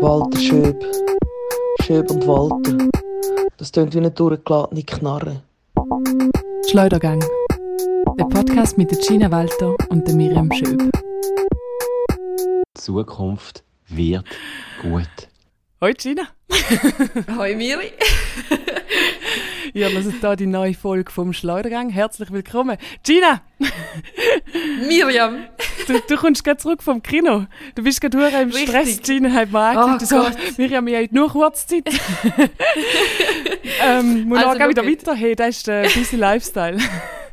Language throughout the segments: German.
Walter Schöb. Schöb und Walter. Das tönt wie eine durchgeladene Knarre. Schleudergang. Der Podcast mit der Gina Walter und der Miriam Schöb. Die Zukunft wird gut. Hoi Gina. Hoi Miri. Ja, das ist da die neue Folge vom Schleudergang. Herzlich willkommen. Gina, Miriam. du, du kommst gerade zurück vom Kino. Du bist gerade hure im Richtig. Stress. Gina hat mir Oh angerufen, so. Miriam, wir haben nur Kurzzeit. ähm, muss Also, auch wieder weiter. Hey, das ist der busy Lifestyle.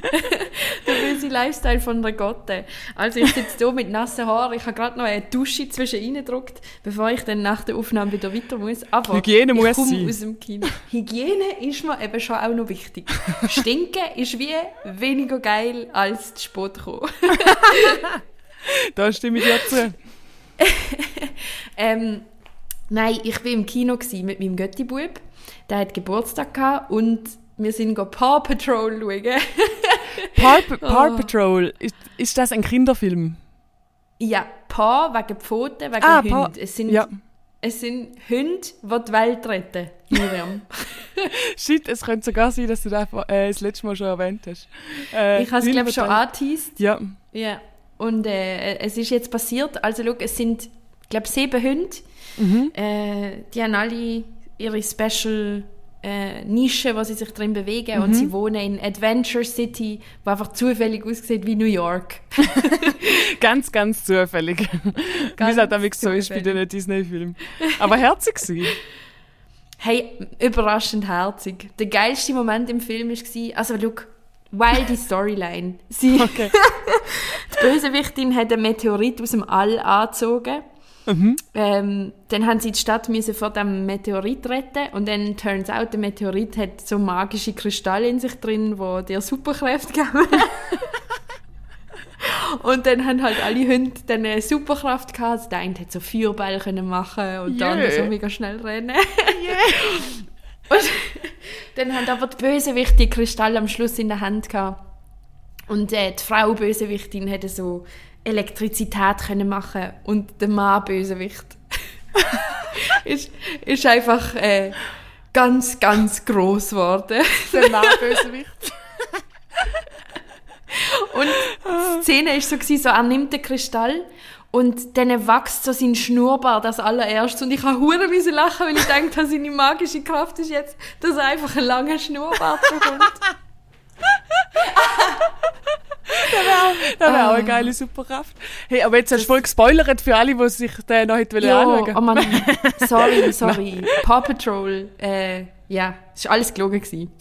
Der böse Lifestyle von der Gotte. Also ich sitze hier mit nassen Haaren. Ich habe gerade noch eine Dusche zwischen reingedrückt, bevor ich dann nach der Aufnahme wieder weiter muss. Aber Hygiene ich muss komme sein. aus dem Kino. Hygiene ist mir eben schon auch noch wichtig. Stinken ist wie weniger geil als zu spät kommen. Da stimme ich dir zu. Ähm, nein, ich war im Kino mit meinem Götti-Bub. Der hat Geburtstag gehabt und wir sind go Paw Patrol schauen. Paw, Paw Oh. Patrol, ist, ist das ein Kinderfilm? ja, Paw wegen Pfoten, wegen Ah, Hund. Paw. Es sind, Ja. es sind Hunde, die die Welt retten, Miriam. Shit, es könnte sogar sein, dass du das äh, das letzte Mal schon erwähnt hast. Äh, ich habe es, glaube ich, schon angeteased. Ja, Ja. Und äh, es ist jetzt passiert. Also, schau, es sind, glaube sieben Hunde. Mhm. Äh, die haben alle ihre Special äh, Nische, wo sie sich drin bewegen. Mhm. Und sie wohnen in Adventure City, wo einfach zufällig aussieht wie New York. ganz, ganz zufällig. Wie Ganz es halt so ist bei den Disney-Filmen. Aber herzig gewesen. Hey, überraschend herzig. Der geilste Moment im Film war, also look, wilde Storyline. Sie, Okay. die Bösewichtin hat einen Meteorit aus dem All angezogen. Mhm. Ähm, dann haben sie die Stadt müssen vor dem Meteorit retten und dann turns out, der Meteorit hat so magische Kristalle in sich drin, wo dir Superkräfte geben. und dann haben halt alle Hunde dann eine Superkraft gehabt. Also der eine hat so Feuerball können machen und Yeah. so mega schnell rennen. und dann haben aber die Bösewichte die Kristalle am Schluss in der Hand gehabt. Und äh, die Frau Bösewichtin hätte so Elektrizität können machen und der Mann Bösewicht ist, ist einfach äh, ganz, ganz groß geworden. Der Mann Bösewicht. Und die Szene ist so, gewesen, so er nimmt den Kristall und dann wächst so sein Schnurrbart als allererstes und ich habe hure lachen, weil ich denke, dass seine magische Kraft ist jetzt, dass er einfach einen langen Schnurrbart bekommt. Das wäre auch eine geile Superkraft. Hey, aber jetzt hast du voll gespoilert für alle, die sich den noch hätten Ja, anschauen oh Mann, sorry, sorry. Paw Patrol, äh, ja, es war alles gelogen.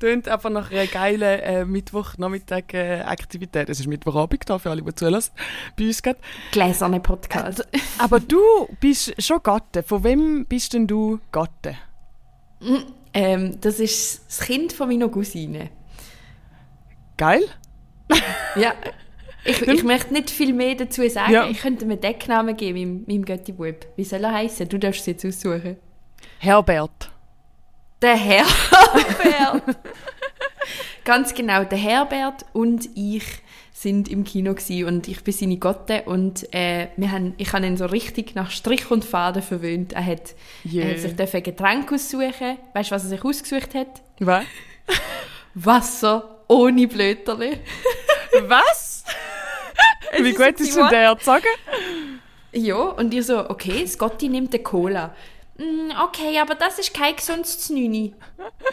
Tönt einfach nach einer geilen äh, Mittwochnachmittag äh, Aktivität. Es ist Mittwochabend da für alle, die zulassen. Bei uns gerade. Gläserne Podcast. Aber du bist schon Gatte. Von wem bist denn du Gatte? Ähm, das ist das Kind von meiner Cousine. Geil? Ja. Ich, ich möchte nicht viel mehr dazu sagen. Ja. Ich könnte mir einen Decknamen geben, meinem, meinem Götti-Bub. Wie soll er heißen? Du darfst es jetzt aussuchen. Herbert. Der Herbert. Ganz genau, der Herbert und ich sind im Kino und ich bin seine Gotte und äh, wir haben, ich habe ihn so richtig nach Strich und Faden verwöhnt. Er hat, Yeah. er hat sich dürfen ein Getränk aussuchen. Weißt du, was er sich ausgesucht hat? Was? Wasser ohne Blöterli. Was? Wie ist gut ist denn der sagen? Ja, und ich so, okay, Scotty nimmt eine Cola. «Mm, Okay, aber das ist kein gesundes Znüni.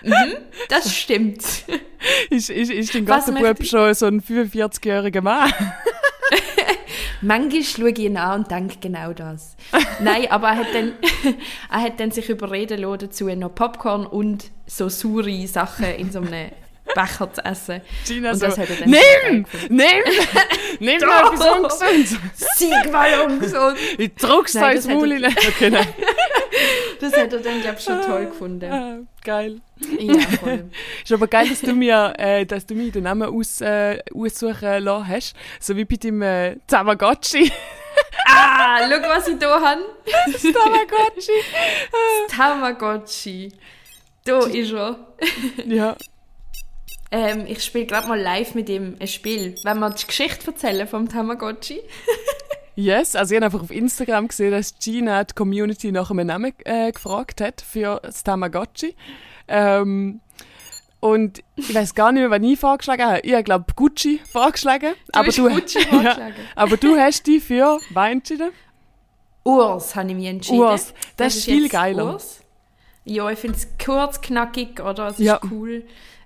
mhm, das stimmt. Ist, ist, ist dein ich- schon so ein 45-jähriger Mann? Manchmal schaue ich ihn an und denke genau das. Nein, aber er hat dann, er hat dann sich überreden lassen, dazu noch Popcorn und so saure Sachen in so einem Becher zu essen. Gina Und so, das hat er dann nimm! Nimm! nimm noch etwas ungesund! Sieg mal ungesund! Ich druck's da das ins hat Maul rein. Okay, nein. Das hat er dann, glaube ich, schon toll gefunden. Ah, geil. Ja, voll. Ist aber geil, dass du mir, äh, dass du mir den Namen aus, äh, aussuchen lassen hast. So wie bei deinem äh, Tamagotchi. Ah, schau, was ich hier habe. Das Tamagotchi. Tamagotchi. Da ist er. ja. Ähm, ich spiele gerade mal live mit ihm ein Spiel. Wenn wir die Geschichte erzählen vom Tamagotchi. Yes, also ich habe einfach auf Instagram gesehen, dass Gina die Community nach einem Namen äh, gefragt hat für das Tamagotchi. Ähm, und ich weiß gar nicht mehr, was ich vorgeschlagen habe. Ich glaube Gucci vorgeschlagen. Du aber du, Gucci vorgeschlagen. aber du hast dich für was entschieden? Urs habe ich mich entschieden. Urs, das ist viel geiler. Urs. Ja, ich finde es kurz, knackig, oder? Es ist Ja. cool.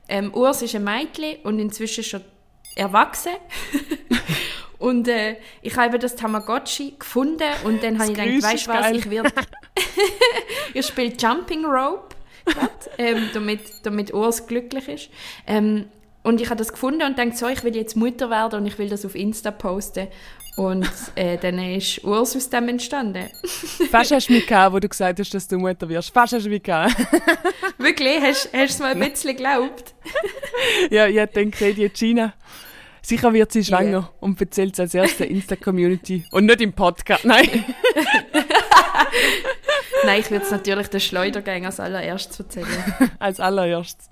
Ähm, Urs ist ein Mädchen und inzwischen schon erwachsen. und äh, ich habe das Tamagotchi gefunden und dann habe ich gedacht, weißt du was, geil. ich werde... ich spiele Jumping Rope, grad, ähm, damit, damit Urs glücklich ist. Ähm, und ich habe das gefunden und dachte so, ich will jetzt Mutter werden und ich will das auf Insta posten. Und äh, dann ist Urs aus dem entstanden. Fast hast du mich gehabt, wo du gesagt hast, dass du Mutter wirst. Fast hast du mich gehabt. Wirklich? Hast, hast du es mal ein bisschen geglaubt? ja, ich gedacht, hey, die Gina, sicher wird sie schwanger Ja. und erzählt es als erste Insta-Community. Und nicht im Podcast, nein. Nein, ich würde es natürlich den Schleudergang als allererstes erzählen. als allererstes.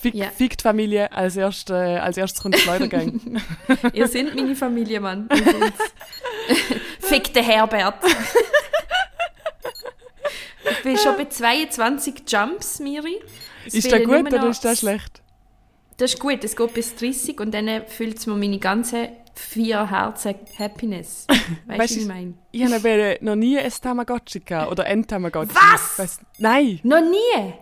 Fick, Ja. fick die Familie, als, erst, äh, als erstes kommt der Schleudergang. Ihr seid meine Familie, Mann. Fick den Herbert. ich bin schon bei 22 Jumps, Miri. Es ist das gut oder ist das schlecht? Das ist gut, es geht bis 30 und dann füllt es mir meine ganzen vier Herzen Happiness. Weißt du, Weißt du, ich meine? Ich habe noch nie ein Tamagotchi gehabt. Oder ein Tamagotchi. Was? Weiss- nein, Noch nie!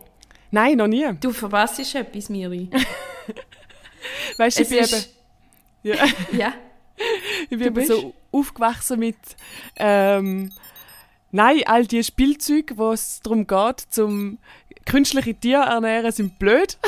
Nein, noch nie. Du verpasst etwas, Miri. Weißt du, ich bin eben, ja, Ja. ich bin eben so aufgewachsen mit, ähm, nein, all die Spielzeuge, wo es darum geht, zum künstliche Tiere ernähren, sind blöd.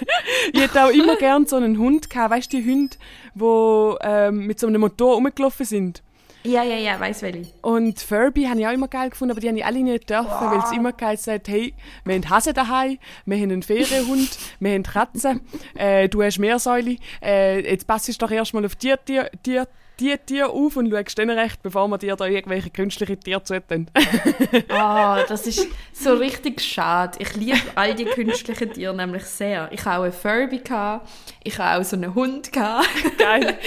ich hätte auch immer gern so einen Hund gehabt. Weißt du, die Hunde, die ähm, mit so einem Motor rumgelaufen sind? Ja, ja, ja, weiss welche. Und Furby habe ich auch immer geil gefunden, aber die habe ich alle nicht dürfen, weil es immer geheißen hat, hey, wir haben Hasen daheim, wir haben einen Ferienhund, wir haben Katzen, äh, du hast Meersäule, äh, jetzt passt du doch erstmal auf die Tier, die, die Tier auf und schaust dann recht, bevor wir dir da irgendwelche künstliche Tiere zutun. Ah, das ist so richtig schade. Ich liebe all die künstlichen Tiere nämlich sehr. Ich habe auch einen Furby, ich habe auch so einen Hund. geil.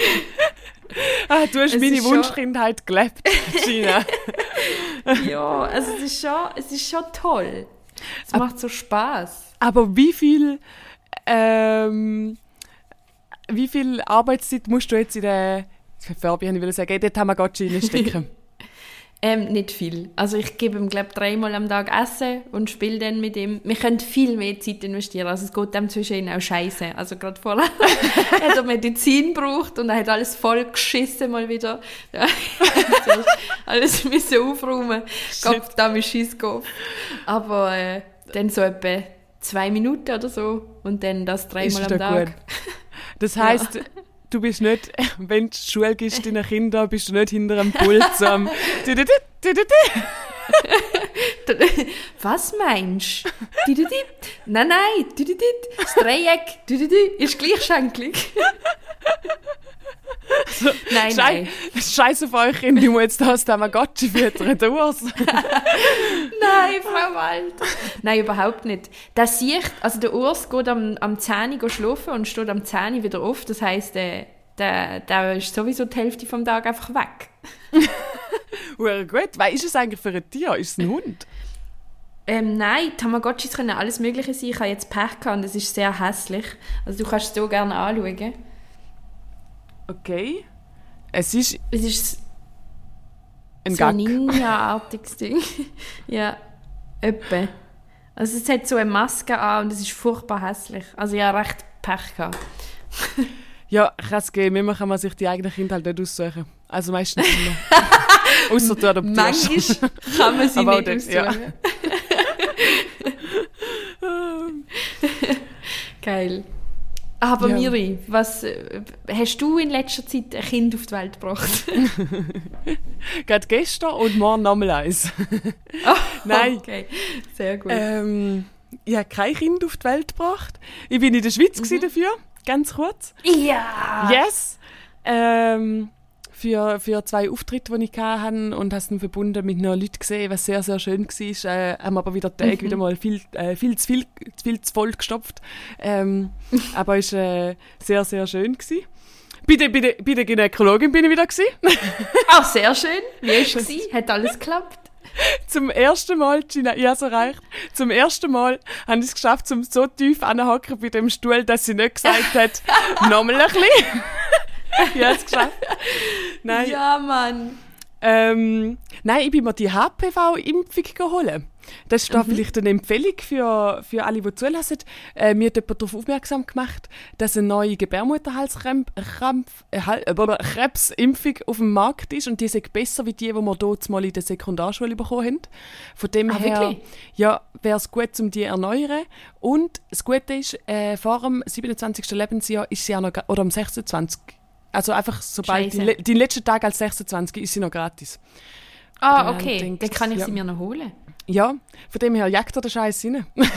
Ah, du hast Es meine ist schon- Wunschkindheit gelebt, Gina. ja, also es ist schon, es ist schon toll. Es macht so Spaß. Aber wie viel, ähm, wie viel Arbeitszeit musst du jetzt in der, habe ich will sagen, in den Tamagotchi reinstecken? Ähm, nicht viel. Also ich gebe ihm, glaube dreimal am Tag Essen und spiele dann mit ihm. Wir können viel mehr Zeit investieren. Also es geht dem zwischen ihnen auch scheiße. Also gerade vorher hat er Medizin gebraucht und er hat alles voll geschissen mal wieder. Ja, alles müssen aufräumen. Gott, da ist Scheisskopf. Aber äh, dann so etwa zwei Minuten oder so und dann das dreimal am Tag. gut. Das heisst, du bist nicht, wenn du Schule gibst deinen Kindern, bist du nicht hinter einem Pult am. Was meinst du? Nein, nein, das Dreieck ist gleichschenklig. nein, Schei nein. Scheiße auf euch Kinder, ich muss jetzt das Tamagotchi füttern, du Urs. Nein, Frau Walter. Nein, überhaupt nicht. Das sieht, also der Urs geht am, am 10 Uhr schlafen und steht am 10 Uhr wieder auf. Das heisst, der, der, der ist sowieso die Hälfte vom Tag einfach weg. Hure gut. Was ist es eigentlich für ein Tier? Ist es ein Hund? Ähm, nein, Tamagotchis können alles Mögliche sein. Ich habe jetzt Pech gehabt und es ist sehr hässlich. Also du kannst es so gerne anschauen. Okay. Es ist Es ist ein so. Ninja-artiges Ding. ja, öppe. Also es hat so eine Maske an und es ist furchtbar hässlich. Also ich habe recht Pech gehabt. Ja, kann es geben. Immer kann man sich die eigenen Kinder halt nicht aussuchen. Also meistens immer. Außer du adoptierst. Manchmal kann man sie Aber nicht das, ja. aussuchen. Geil. Aber Ja. Miri, was äh, hast du in letzter Zeit ein Kind auf die Welt gebracht? Gerade gestern und morgen nochmal eins. Nein. Okay, sehr gut. Ähm, ich habe kein Kind auf die Welt gebracht. Ich bin in der Schweiz mhm. dafür, ganz kurz. ja! Yes! Ähm, für, für zwei Auftritte, die ich hatte und habe dann verbunden mit noch Leuten gesehen, was sehr, sehr schön war. Äh, haben aber wieder Tage Mhm. wieder mal viel, äh, viel, zu viel, viel zu voll gestopft. Ähm, aber es war äh, sehr, sehr schön. Gewesen. Bei der, bei, der, bei der Gynäkologin bin ich wieder gewesen. Auch sehr schön. Wie war es? Hat alles geklappt? Zum ersten Mal, Gina, ich habe erreicht. Zum ersten Mal habe ich es geschafft, um so tief anzuhocken bei dem Stuhl, dass sie nicht gesagt hat, nochmal ein bisschen. Ich habe es geschafft. Nein. Ja, Mann. Ähm, nein, ich bin mir die HPV-Impfung geholt. Das ist da vielleicht eine Empfehlung für, für alle, die zulassen. Äh, mir hat jemand darauf aufmerksam gemacht, dass eine neue Gebärmutterhalskrebsimpfung äh, äh, auf dem Markt ist und die ist besser wie die, die wir dort mal in der Sekundarschule bekommen haben. Von dem Ah, her wirklich? ja, wäre es gut, um die zu erneuern. Und das Gute ist, äh, vor dem 27. Lebensjahr ist sie auch noch, oder am 26. Also einfach sobald Scheisse. die, die letzten Tag als 26 ist sie noch gratis. Ah, Dann okay. denkt- Dann kann ich ja. sie mir noch holen. Ja, von dem her jagt er den Scheiß rein.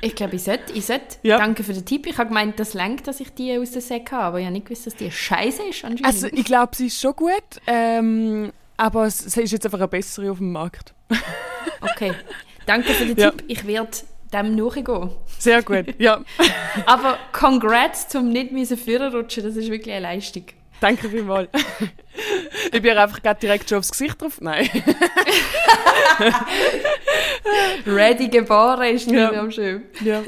Ich glaube, ich sollte. Ich sollte. Ja. Danke für den Tipp. Ich habe gemeint, das lenkt, dass ich die aus der Säcke habe. Aber ich habe nicht gewusst, dass die scheiße ist anscheinend. Also ich glaube, sie ist schon gut, ähm, aber es, sie ist jetzt einfach eine bessere auf dem Markt. okay. Danke für den Ja. Tipp. Ich werde dem nachgehen. Sehr gut, ja. Aber congrats zum nicht müssen rutschen. Das ist wirklich eine Leistung. Danke vielmals. ich bin einfach gerade direkt schon aufs Gesicht drauf. Nein. Ready geboren ist Ja. nicht mehr schön. ja.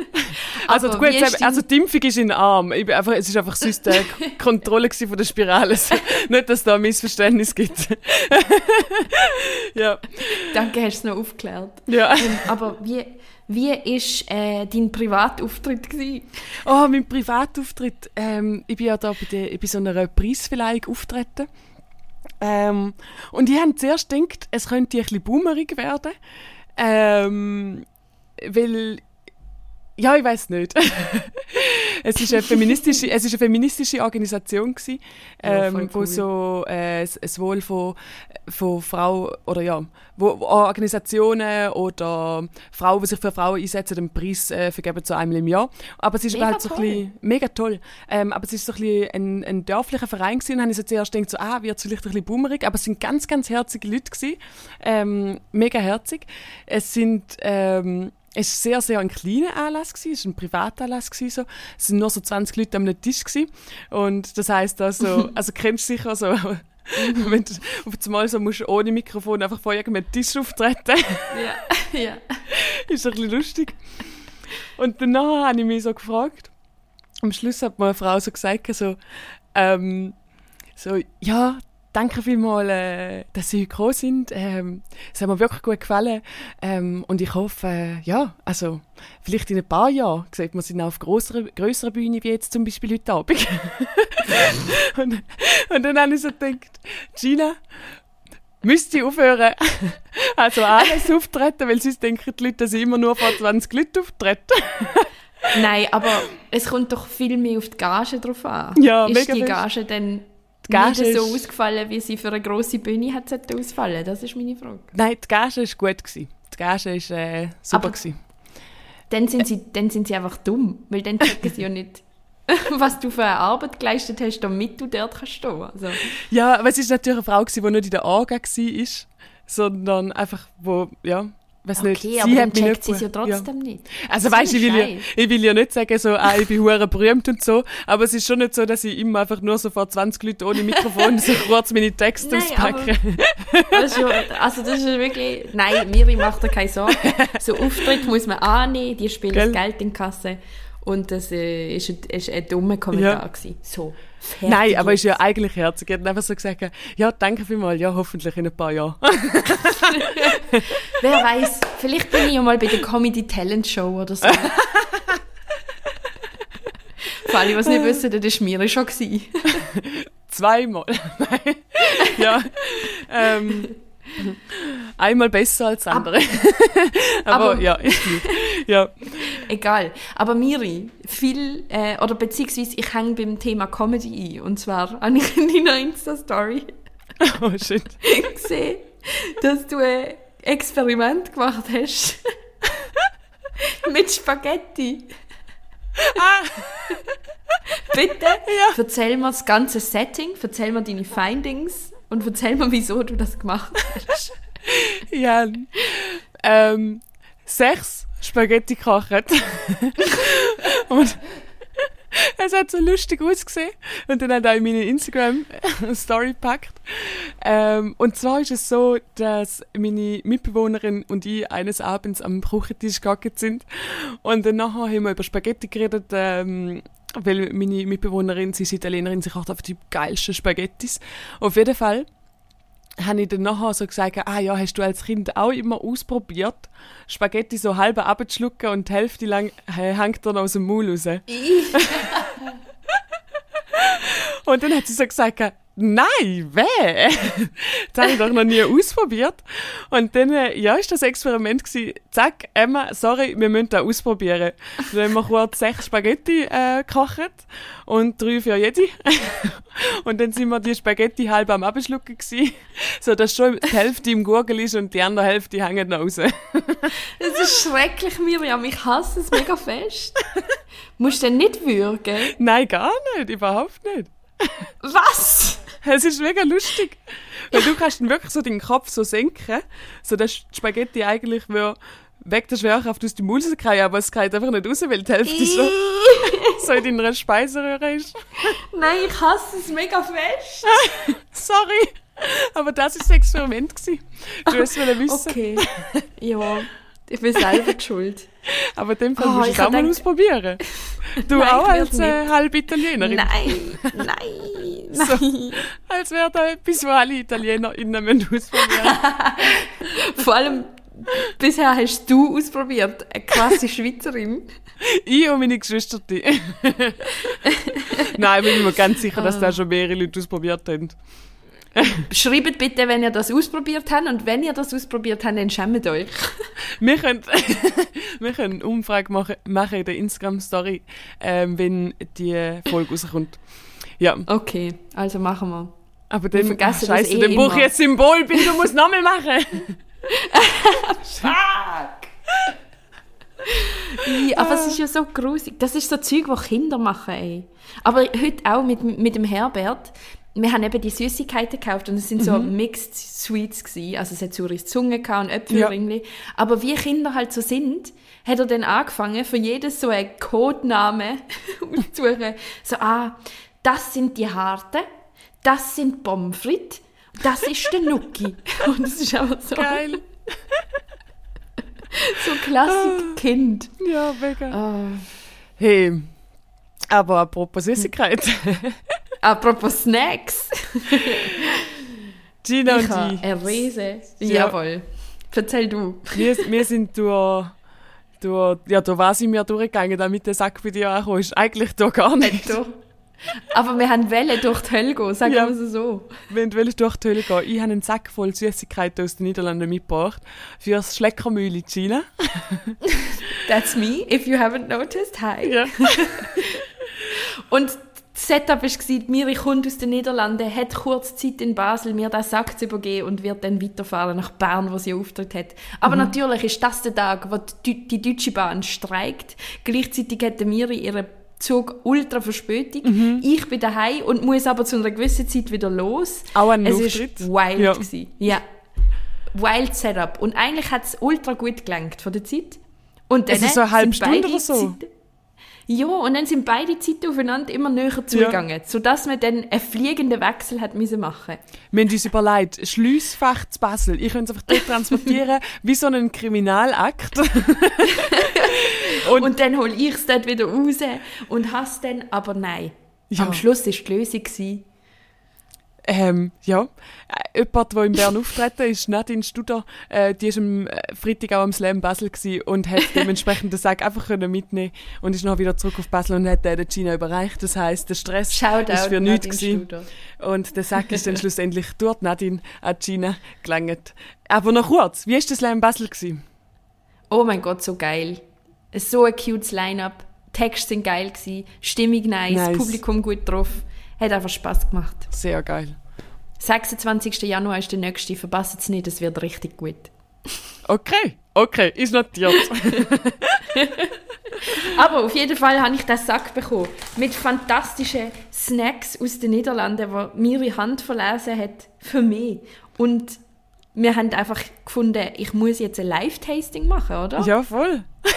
Also, gut, ist also die Impfung ist in den Arm. Ich bin einfach, es ist einfach sonst eine Kontrolle von der Spirale. Nicht, dass es da ein Missverständnis gibt. ja. Danke, hast du es noch aufgeklärt. ja. Ähm, aber wie, wie ist äh, dein Privatauftritt gewesen? Oh, mein Privatauftritt. Ähm, ich bin ja da bei, der, bei so einer Preisverleihung auftreten. Ähm, und ich habe zuerst gedacht, es könnte ein bisschen boomerig werden. Ähm, weil, ja, ich weiß nicht. es ist eine feministische, es ist eine feministische Organisation gewesen, Ja, ähm, voll wo cool. so äh, das- das Wohl von, von Frauen oder ja, wo, wo Organisationen oder Frauen, die sich für Frauen einsetzen, den Preis äh, vergeben zu einmal im Jahr. Aber es ist Mega halt so ein bisschen, mega toll. Ähm, aber es ist so ein, bisschen ein, ein dörflicher Verein gewesen. Und habe ich so zuerst gedacht, so, ah, wird es vielleicht ein bisschen boomerig. Aber es sind ganz, ganz herzige Leute gewesen. Ähm, mega herzig. Es sind, ähm, es war sehr, sehr ein kleiner Anlass gewesen. Es war ein Privatanlass gewesen, so. Es sind nur so 20 Leute am Tisch gewesen. Und das heisst also, also kennst du sicher so, wenn du auf einmal so musst, ohne Mikrofon einfach vor irgendeinem Tisch auftreten Ja. ja. ist ein bisschen lustig. Und danach habe ich mich so gefragt, am Schluss hat mir eine Frau so gesagt, so, ähm, so ja, danke vielmals, äh, dass Sie heute gekommen sind. Ähm, es hat mir wirklich gut gefallen. Ähm, und ich hoffe, äh, ja, also vielleicht in ein paar Jahren sieht man sie dann auf größerer, größerer Bühne, wie jetzt zum Beispiel heute Abend. und, und dann habe ich so gedacht, Gina, müsste ich aufhören, also alles auftreten, weil sonst denken die Leute, dass ich immer nur vor 20 Leuten auftrete. Nein, aber es kommt doch viel mehr auf die Gage drauf an. Ja, ist mega die. Gage dann Die Gage nicht so ist- ausgefallen, wie sie für eine grosse Bühne hat ausfallen? Das ist meine Frage. Nein, die Gage war gut. Gewesen. Die Gage war äh, super. Aber- gewesen. Dann sind sie, dann sind sie einfach dumm, weil dann checken sie ja nicht, was du für eine Arbeit geleistet hast, damit du dort kannst stehen. Also, Ja, aber es war natürlich eine Frau, gewesen, die nicht in der AGA war, sondern einfach, wo, ja, weiß nicht, okay, sie aber dann hat checkt nicht sie es ja trotzdem nicht. Also Das weißt du, ist ich, will ja, Scheiß. ich will ja nicht sagen, so, ah, ich bin hure berühmt und so, aber es ist schon nicht so, dass ich immer einfach nur so vor 20 Leuten ohne Mikrofon so kurz meine Texte Nein, auspacke. Das ist ja, also das ist ja wirklich, nein, Miri macht dir keine Sorgen. So Auftritt muss man annehmen, die spielen Gell? das Geld in die Kasse und das äh, ist, ein, ist ein dummer Kommentar Ja. gewesen. So, fertig Nein, aber ist ja eigentlich herzig. Er hat einfach so gesagt, ja, danke vielmals, ja, hoffentlich in ein paar Jahren. Wer weiß, vielleicht bin ich ja mal bei der Comedy Talent Show oder so. Für alle, die es nicht wissen, das war Miri schon. Zweimal. Ja. Ähm, einmal besser als andere. aber, aber- ja. Ja. Egal. Aber Miri, viel, äh, oder beziehungsweise ich hänge beim Thema Comedy ein. Und zwar habe ich in deiner Insta-Story Oh, shit. gesehen, dass du ein Experiment gemacht hast. Mit Spaghetti. Bitte, erzähl mir das ganze Setting, erzähl mir deine Findings und erzähl mir, wieso du das gemacht hast. Ja. Ähm, sechs Spaghetti gekocht. Und es hat so lustig ausgesehen. Und dann hat er in meine Instagram-Story gepackt. Ähm, und zwar ist es so, dass meine Mitbewohnerin und ich eines Abends am Küchentisch gegangen sind. Und dann nachher haben wir über Spaghetti geredet, ähm, weil meine Mitbewohnerin, sie ist Italienerin, sie kocht einfach die geilsten Spaghettis. Auf jeden Fall habe ich dann nachher so gesagt, ah ja, hast du als Kind auch immer ausprobiert, Spaghetti so halb abzuschlucken und die Hälfte lang äh, hängt dann aus dem Maul raus. und dann hat sie so gesagt, nein, weh, das habe ich doch noch nie ausprobiert. Und dann, äh, ja, ist das Experiment gewesen, zack, Emma, sorry, wir müssen das ausprobieren. Dann haben wir kurz sechs Spaghetti äh, gekocht und drei für jede. und dann sind wir die Spaghetti halb am Abschlucken gewesen, so dass schon die Hälfte im Gurgel ist und die andere Hälfte hängt noch raus. Das ist schrecklich, Miriam. Ich hasse es mega fest. Musst du denn nicht würgen? Nein, gar nicht, überhaupt nicht. Was? Es ist mega lustig. Weil du kannst dann wirklich so den Kopf so senken, so dass die Spaghetti eigentlich will, weg der Schwerkraft aus dem Maul rauskommen, aber es geht einfach nicht raus, weil die Hälfte so, so in deiner Speiseröhre ist. Nein, ich hasse es mega fest. Sorry. Aber das war das Experiment. Gewesen. Du hast es wissen. Okay. Ja, ich bin selber die schuld. Aber in dem Fall Oh, musst du ich es auch mal ausprobieren. Du Nein, auch als äh, halbe Italienerin. Nein, nein, So. nein. Als wäre da etwas, was alle ItalienerInnen müssen ausprobieren Vor allem, bisher hast du ausprobiert. Eine krasse Schweizerin. Ich und meine Geschwister. Nein, bin ich mir ganz sicher, dass Ah. da schon mehrere Leute ausprobiert haben. Schreibt bitte, wenn ihr das ausprobiert habt. Und wenn ihr das ausprobiert habt, dann schämt euch. Wir können, wir können eine Umfrage machen, machen in der Instagram-Story, ähm, wenn die Folge rauskommt. Ja, Okay, also machen wir. aber dann, vergessen ach, Scheiße, eh dann brauche ich jetzt Symbol, bin du musst nochmal machen. I, aber es ist ja so grusig. Das ist so Zeug, das Kinder machen, ey. Aber heute auch mit, mit dem Herbert. Wir haben eben die Süßigkeiten gekauft und es sind so Mixed Sweets gewesen. Also es hat Zurichs Zunge gehabt und Äpfelringli. Aber wie Kinder halt so sind, hat er dann angefangen, für jedes so einen Codename auszusuchen. So, ah, das sind die Harten, das sind Pommes frites, das ist der Nuki. Und es ist einfach so, Geil. so Klassik Kind. Ja, mega. Ah. Hey, aber apropos Süßigkeit. Apropos Snacks. Gina Ich und ich, eine Riese. Ja. Jawohl. Erzähl du. wir, wir sind durch, durch, ja, durch was sind wir durchgegangen, damit der Sack bei dir angekommen ist. Eigentlich durch gar nicht. Du. Aber wir haben Welle durch die Hölle gehen, sagen Ja. wir es so. Wenn du durch die Höhle gehen. Ich habe einen Sack voll Süßigkeiten aus den Niederlanden mitgebracht. Für das Schleckermühle Gina. That's me, if you haven't noticed. Hi. Ja. Und das Setup war, Miri kommt aus den Niederlanden, hat kurz Zeit in Basel, mir den Sack zu übergeben und wird dann weiterfahren nach Bern, wo sie Auftritt hat. Aber natürlich ist das der Tag, wo die, die Deutsche Bahn streikt. Gleichzeitig hat Miri ihren Zug ultra Verspätung. Ich bin daheim und muss aber zu einer gewissen Zeit wieder los. Auch ein es Auftritt? ist wild Ja. gewesen. Ja. Wild Setup. Und eigentlich hat es ultra gut gelangt von der Zeit. Und dann Also so eine halbe Stunde oder so? Zeiten- ja, und dann sind beide Zeiten aufeinander immer näher zugegangen, sodass man dann einen fliegenden Wechsel hat müssen machen. Wir haben uns überlegt, Schliessfach zu Basel. Ich könnte es einfach dort transportieren, wie so einen Kriminalakt. Und, Und- dann hole ich es dort wieder raus und hasse dann, aber nein. Ja. Am Schluss war die Lösung. Ähm, ja. Äh, jemand, der in Bern auftreten ist, Nadine Studer, äh, die ist am äh, Freitag auch am Slam Basel und hat dementsprechend den Sack einfach können mitnehmen und ist noch wieder zurück auf Basel und hat den der Gina überreicht. Das heisst, der Stress Shoutout ist für nichts gewesen. Und der Sack ist dann schlussendlich durch die Nadine an Gina gelangt. Aber noch kurz, wie war der Slam Basel? Gewesen? Oh mein Gott, so geil. So ein cutes Line-Up. Texte sind geil gewesen, Stimmung nice, Nice. Publikum gut drauf. Hat einfach Spaß gemacht. Sehr geil. 26. Januar ist der nächste, verpasst es nicht, es wird richtig gut. Okay, okay, ist notiert. Aber auf jeden Fall habe ich den Sack bekommen. Mit fantastischen Snacks aus den Niederlanden, die mir Hand verlesen hat für mich. Und wir haben einfach gefunden, ich muss jetzt ein Live-Tasting machen, oder? Ja, voll.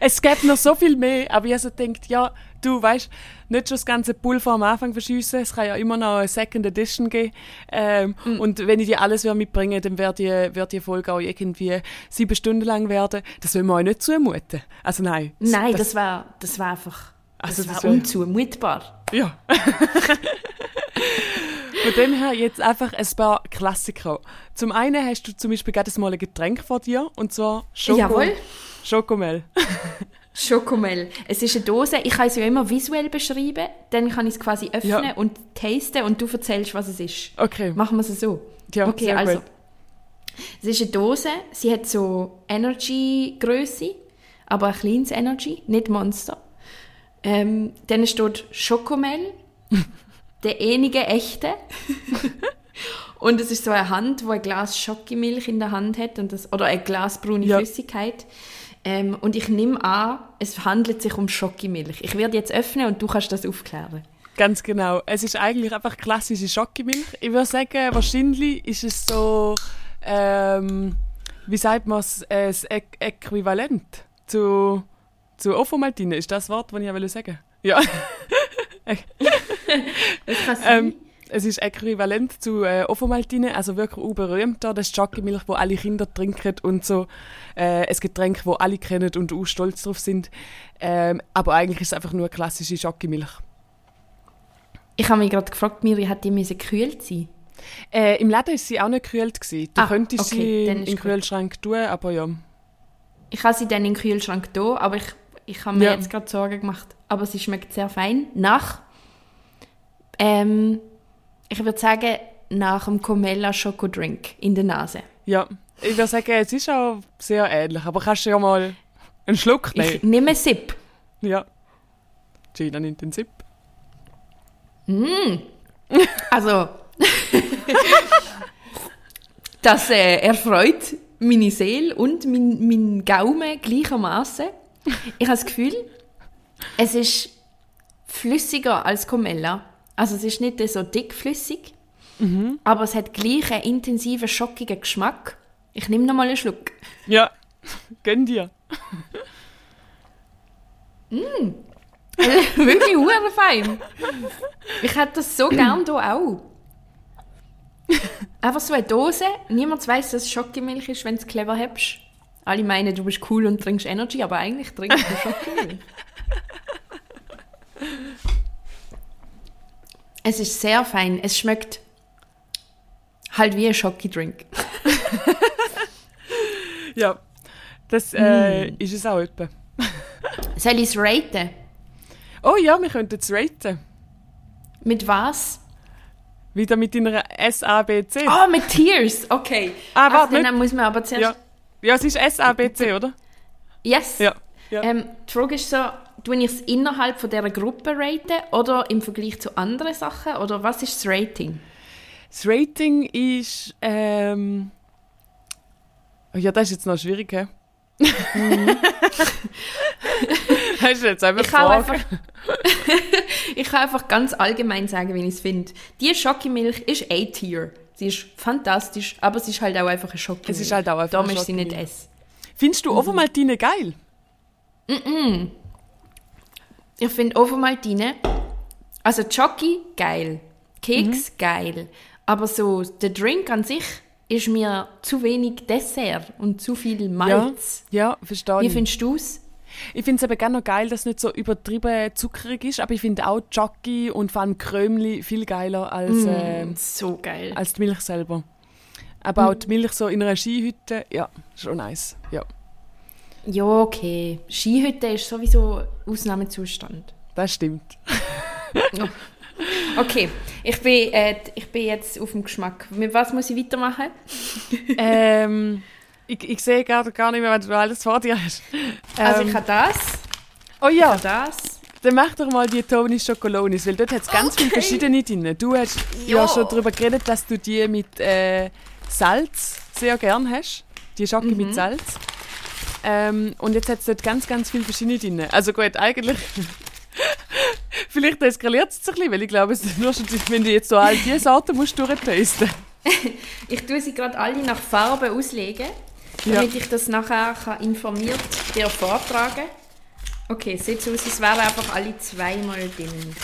es gibt noch so viel mehr, aber ich also denkt, ja, du weißt, nicht schon das ganze Pulver am Anfang verschiessen, es kann ja immer noch eine Second Edition geben. Ähm, Mm. Und wenn ich dir alles würde mitbringen dann wird die, wird die Folge auch irgendwie sieben Stunden lang werden. Das will man euch nicht zumuten. Also nein. Nein, das, war, das war einfach das Also war das wär- unzumutbar. Ja. Von dem her jetzt einfach ein paar Klassiker. Zum einen hast du zum Beispiel gerade mal ein Getränk vor dir, und zwar Schoko Jawohl. Schokomel. Schokomel. Es ist eine Dose. Ich kann es ja immer visuell beschreiben. Dann kann ich es quasi öffnen Ja. und tasten und du erzählst, was es ist. Okay. Machen wir es so. Ja, okay, also. gut. Es ist eine Dose. Sie hat so Energy-Größe, aber ein kleines Energy, nicht Monster. Ähm, dann steht Schokomel, der einige echte. und es ist so eine Hand, wo ein Glas Schokimilch in der Hand hat und das, oder ein Glas braune Ja. Flüssigkeit. Ähm, und ich nehme an, es handelt sich um Schokimilch. Ich werde jetzt öffnen und du kannst das aufklären. Ganz genau. Es ist eigentlich einfach klassische Schokimilch. Ich würde sagen, wahrscheinlich ist es so, ähm, wie sagt man es, äh, das Äqu Äquivalent zu, zu Ofomaltine. Ist das Wort, das ich sagen Ja. Ähm, es ist äquivalent zu äh, Ofomaltine, also wirklich berühmt da. Das ist Schokimilch, wo alle Kinder trinken und so äh, ein Getränk, wo alle kennen und auch stolz drauf sind. Ähm, aber eigentlich ist es einfach nur klassische Schokimilch. ich habe mich gerade gefragt, Miri, hat die müssen gekühlt sein? Äh, Im Laden ist sie auch nicht gekühlt gewesen. Du Ah, könntest okay, sie in ist den. Kühlschrank tun, aber ja. Ich habe sie dann in den Kühlschrank da, aber ich, ich habe mir Ja. jetzt gerade Sorgen gemacht. Aber sie schmeckt sehr fein. Nach, ähm, ich würde sagen, nach dem Comella Schokodrink in der Nase. Ja, ich würde sagen, es ist auch sehr ähnlich, aber kannst du ja mal einen Schluck nehmen? Ich nehme einen Sip. Ja. Gina nimmt den Sip. Also, das äh, erfreut meine Seele und mein, mein Gaumen gleichermaßen. Ich habe das Gefühl, es ist flüssiger als Comella. Also es ist nicht so dickflüssig, aber es hat gleich einen intensiven, schockigen Geschmack. Ich nehme nochmal einen Schluck. Ja, gönn dir. Wirklich hure fein. Ich hätte das so gern hier auch. Einfach so eine Dose. Niemand weiß, dass es Schokimilch ist, wenn du es clever hast. Alle meinen, du bist cool und trinkst Energy, aber eigentlich trinkst du Schokimilch. es ist sehr fein. Es schmeckt halt wie ein Schokidrink. Ja, das äh, Mm. ist es auch etwa. Soll ich es raten? Oh ja, wir könnten es raten. Mit was? Wieder mit deiner SABC. Ah, mit Tears. Okay. Ah, also, warte, dann muss man aber zuerst... ja. ja, es ist SABC, oder? Yes. Ja. ja. Ähm, die Frage ist so, tue ich es innerhalb von dieser Gruppe raten oder im Vergleich zu anderen Sachen? Oder was ist das Rating? Das Rating ist. Ähm, ja, das ist jetzt noch schwierig, hä? das ist jetzt einfach Ich kann, einfach, ich kann einfach ganz allgemein sagen, wie ich es finde. Die Schokimilch ist A-Tier. Sie ist fantastisch, aber sie ist halt auch einfach eine Schokimilch. Es ist halt auch einfach Darum eine ist sie nicht. S. Findest Mhm. du Ovomaltine geil? Ich finde Ovomaltine, also Choki, geil. Mhm. Keks, geil. Aber so, der Drink an sich ist mir zu wenig Dessert und zu viel Malz. Ja, verstehe Wie findest du es? Ich finde es eben gerne noch geil, dass es nicht so übertrieben zuckrig ist, aber ich finde auch Jockey und vor allem Krömli viel geiler als, ähm, So geil. als die Milch selber. Aber auch die Milch so in einer Skihütte, ja, schon nice. Ja, Ja, okay. Skihütte ist sowieso Ausnahmezustand. das stimmt. Okay, ich bin, äh, ich bin jetzt auf dem Geschmack. Mit was muss ich weitermachen? ähm, ich, ich sehe gerade gar nicht mehr, was du alles vor dir hast. Also Ähm, ich habe das, oh ich ja, habe das. dann mach doch mal die Tony Schokolonis, weil dort hat es ganz viele verschiedene drin. Du hast ja, Ja. schon darüber geredet, dass du die mit äh, Salz sehr gern hast. Die Schocke mit Salz. Ähm, und jetzt hat es dort ganz, ganz viele verschiedene drin. Also gut, eigentlich... Vielleicht eskaliert es ein bisschen, weil ich glaube, es ist nur schon, wenn du jetzt so all diese Sorten musst durchtesten. Ich tue sie gerade alle nach Farbe auslegen, Ja. damit ich das nachher kann informiert dir vortragen Okay, sieht so aus, es wären einfach alle zweimal drin.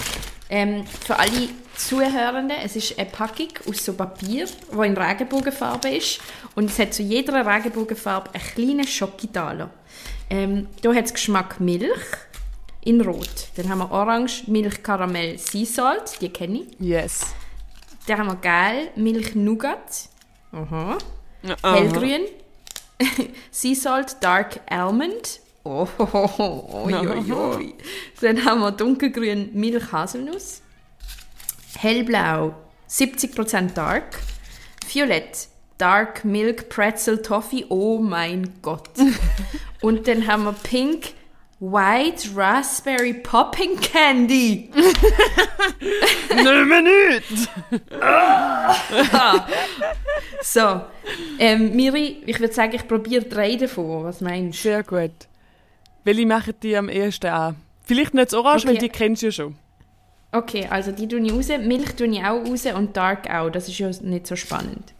Ähm, für alle Zuhörenden, es ist eine Packung aus so Papier, die in Regenbogenfarbe ist. Und es hat zu jeder Regenbogenfarbe einen kleinen Schokotaler. Ähm, hier hat es Geschmack Milch in Rot. Dann haben wir Orange, Milch, Karamell, Sea Salt, die kenne ich. Yes. Dann haben wir Gel, Milch, Nougat. Aha. Aha. Hellgrün. sea Salt, Dark Almond. Oh, oh, oh, oh. Dann haben wir dunkelgrün Milch, Haselnuss. Hellblau, 70% Dark. Violett, Dark Milk Pretzel Toffee. Oh mein Gott. Und dann haben wir Pink, White Raspberry Popping Candy. Eine Minute! So, ähm, Miri, ich würde sagen, ich probiere drei davon. Was meinst du? Sehr gut. Welche machen die am ehesten an? Vielleicht nicht das Orange, Okay. weil die kennst du ja schon. Okay, also die tue ich raus. Milch tue ich auch raus und Dark auch. Das ist ja nicht so spannend.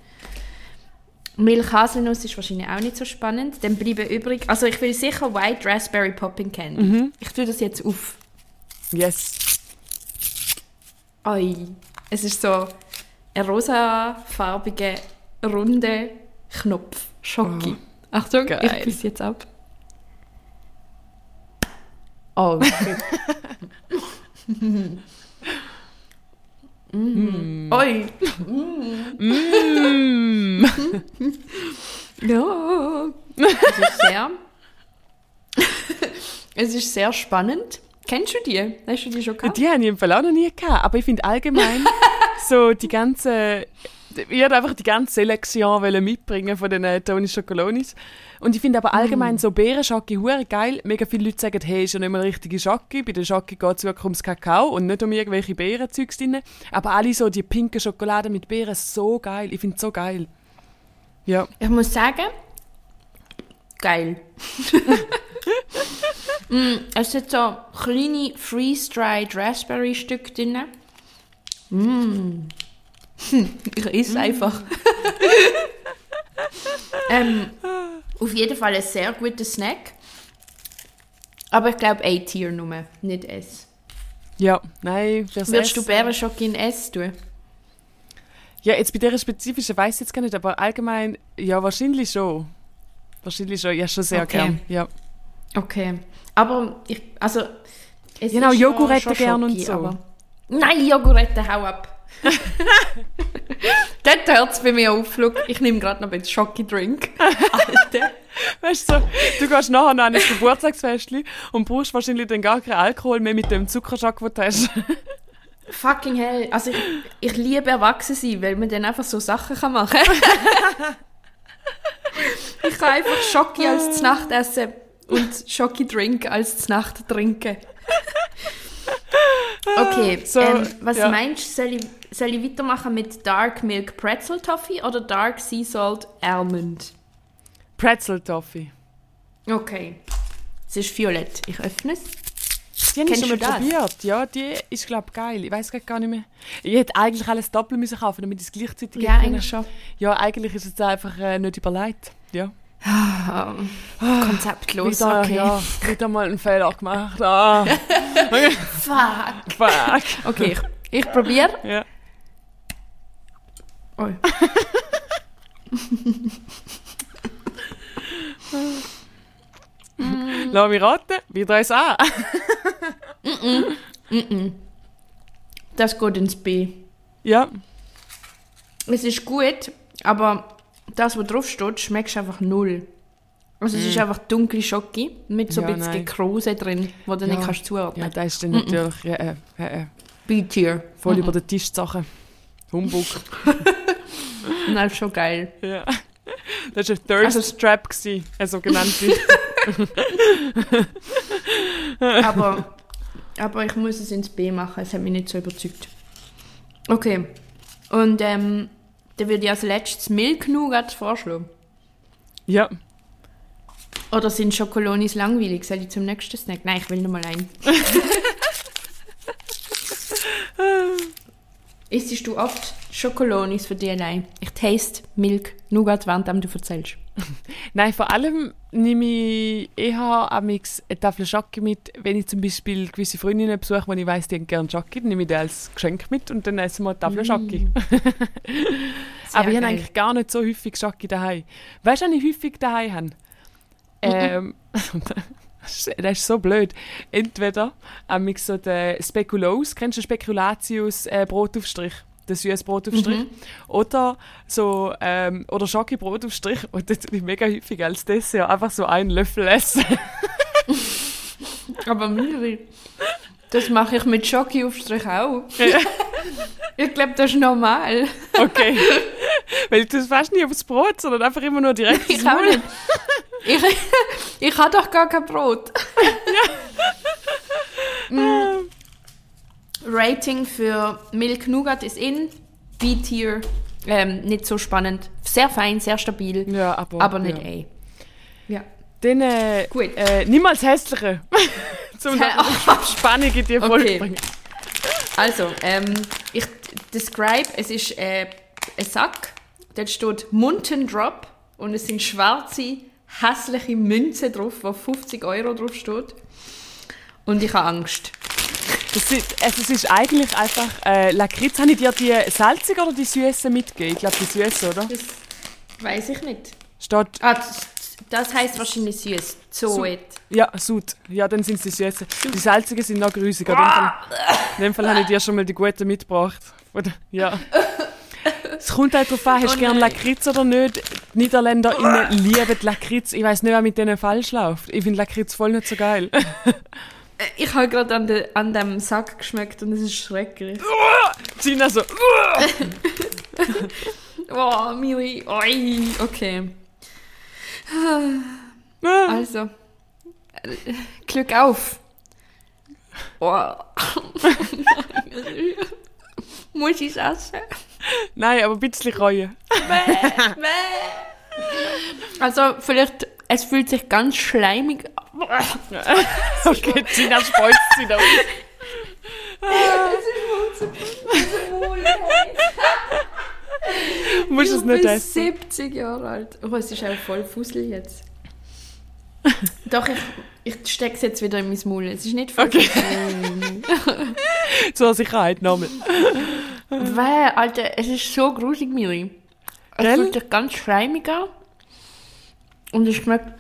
Milch Haselnuss ist wahrscheinlich auch nicht so spannend. Dann bleiben übrig. Also ich will sicher White Raspberry Popping Candy. Ich tue das jetzt auf. Yes. Oi. Es ist so ein rosafarbige, runde Knopf. Schoki. Achtung, geil. ich küsse jetzt ab. Oh, okay. mm. Oi. Mm. Ja. Es ist sehr. es ist sehr spannend. Kennst du die? Hast du die schon gehabt? Die habe ich im Fall auch noch nie gehabt. Aber ich finde allgemein so die ganze. Ich wollte einfach die ganze Selektion mitbringen von den äh, Tony Chocolonis. Und ich finde aber allgemein so Beerenschocke hure geil. Mega viele Leute sagen, hey, ist ja nicht mal richtige Schocke. Bei der Schocke geht es wirklich ums Kakao und nicht um irgendwelche Beerenzeugs drin. Aber alle so die pinke Schokolade mit Beeren, so geil. Ich finde es so geil. Ja. Ich muss sagen, geil. mm, es sind so kleine freeze-dried Raspberry-Stücke drin. Mm. Ich esse einfach. ähm, auf jeden Fall ein sehr guter Snack. Aber ich glaube A-Tier nur, nicht S. Ja, nein, fürs Würdest du Essen- Bärenschoki in S tun? Ja, jetzt bei dieser spezifischen weiß ich jetzt gar nicht, aber allgemein, ja, wahrscheinlich schon. Wahrscheinlich schon, ja, schon sehr Okay. gern. Ja. Okay. Aber ich, also. Es Genau, ist Joghurette gern und so. aber- Nein, Joghurette, hau ab. Dort hört es bei mir auf. Schau, ich nehme gerade noch ein bisschen Schoki-Drink. Alter. Weißt du, so, du gehst nachher noch an ein Geburtstagsfestli und brauchst wahrscheinlich dann gar keinen Alkohol mehr mit dem Zuckerschock, den du hast. Fucking hell. Also ich, ich liebe erwachsen sein, weil man dann einfach so Sachen kann machen Ich kann einfach Schoki als Znacht essen und Schoki-Drink als Znacht trinken. Okay, So, ähm, was ja. meinst du, soll ich, soll ich weitermachen mit Dark Milk Pretzel Toffee oder Dark Sea Salt Almond? Pretzel Toffee. Okay. Es ist violett. Ich öffne es. Die habe ich schon mal probiert. Ja, die ist, glaube ich, geil. Ich weiß gar nicht mehr. Ich hätte eigentlich alles doppelt müssen kaufen, damit ich es gleichzeitig Ja, eigentlich schon. Ja, eigentlich ist es einfach äh, nicht überlegt. Ja. Ah, konzeptlos. wieder, okay. ja, wieder mal einen Fehler gemacht. Ah, Fuck. fuck. Okay, ich, ich probiere. Ja. Oh. Lass mich raten, wieder eins an. Das geht ins B. Ja, Es ist gut, aber das, was drauf steht, schmeckt einfach null. Also es ist einfach dunkle Schoki mit so Ja, ein bisschen nein. Drin, wo du Ja. nicht kannst ja, zuordnen das ist dann natürlich äh, äh, äh, B-Tier. voll über den Tisch die Sachen. Humbug. Das ist schon geil. Ja. Das war ein Thirst Also- Trap, gewesen, ein sogenannter. aber, aber ich muss es ins B machen, es hat mich nicht so überzeugt. Okay. Und ähm, dann würde ich als letztes Milk Nougat vorschlagen. ja. Oder sind Schokolonis langweilig? Soll ich zum nächsten Snack? Nein, ich will noch mal einen. Isst du oft Schokolonis für dich allein? Ich taste Milk Nougat, während du erzählst. Nein, vor allem nehme ich eher amix eine Tafel Schocke mit, wenn ich zum Beispiel gewisse Freundinnen besuche, wo ich weiss, die haben gerne Schocke, nehme ich die als Geschenk mit und dann essen wir eine Tafel Schocke. Aber ich habe eigentlich gar nicht so häufig Schocke daheim. Weißt du, was ich häufig daheim habe? Ähm, das ist so blöd. Entweder amix so den Spekulos, kennst du den Spekulatius äh, Brotaufstrich? Den süßen Brotaufstrich. Oder so, ähm, oder Schocke-Brotaufstrich. Und das tue ich mega häufig als Dessert einfach so einen Löffel essen. Aber Miri, das mache ich mit Schoki-Aufstrich auch. ich glaube, das ist normal. Okay. Weil ich tue es fast nie aufs Brot, sondern einfach immer nur direkt Ich auch nicht. Ich, ich habe doch gar kein Brot. Mm. Rating für Milk Nougat ist in. B-Tier. Ähm, nicht so spannend. Sehr fein, sehr stabil. Ja, aber, aber nicht ja. A. Ja. Dann äh, äh, niemals hässliche. Zum? Spannung in die Folge Okay. bringen. Also, ähm, ich describe, es ist äh, ein Sack, dort steht Mountain Drop und es sind schwarze, hässliche Münzen drauf, wo 50 Euro drauf steht. Und ich habe Angst. Das ist, also es ist eigentlich einfach äh, Lakritz. Habe ich dir die salzige oder die süße mitgegeben? Ich glaube die süße, oder? Das weiß ich nicht. Steht, Ah, das, das heißt wahrscheinlich süß. Zoet. ja, Sud. Ja, dann sind es die süße. Die salzigen sind noch grüßig. In dem Fall, in dem Fall habe ich dir schon mal die guten mitgebracht. Oder, ja. Es kommt halt darauf an, hast du Oh gerne. Lakritz oder nicht? Die NiederländerInnen lieben Lakritz. Ich weiß nicht, was mit denen falsch läuft. Ich finde Lakritz voll nicht so geil. Äh, Ich habe gerade an, de, an dem Sack geschmeckt und es ist schrecklich. Gina so, Oh, Miri. Oi. Okay. Also. äh, Glück auf. Oh. Muss ich es essen? Nein, aber ein bisschen Reue. Also, vielleicht, es fühlt sich ganz schleimig an. Okay, Gina speuzt sie da aus. Du musst es ich nicht bin essen. 70 Jahre alt. Oh, es ist auch voll Fussel jetzt. Doch, ich, ich stecke es jetzt wieder in mein Maul. Es ist nicht voll Okay. Zur Sicherheit nochmal. Weil, Alter, es ist so gruselig, Miri. Es Gell? fühlt sich ganz schleimig an. Und es schmeckt...